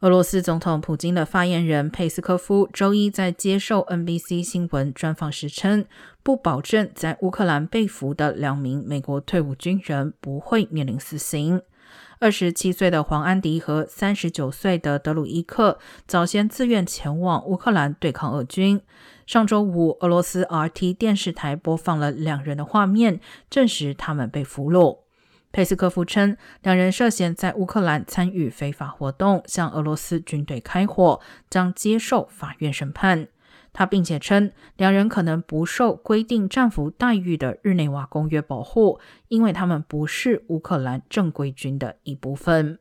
俄罗斯总统普京的发言人佩斯科夫周一在接受 NBC 新闻专访时称，不保证在乌克兰被俘的两名美国退伍军人不会面临死刑。二十七岁的黄安迪和三十九岁的德鲁伊克早先自愿前往乌克兰对抗俄军。上周五，俄罗斯 RT 电视台播放了两人的画面，证实他们被俘虏。佩斯科夫称，两人涉嫌在乌克兰参与非法活动，向俄罗斯军队开火，将接受法院审判。他并且称，两人可能不受规定战俘待遇的日内瓦公约保护，因为他们不是乌克兰正规军的一部分。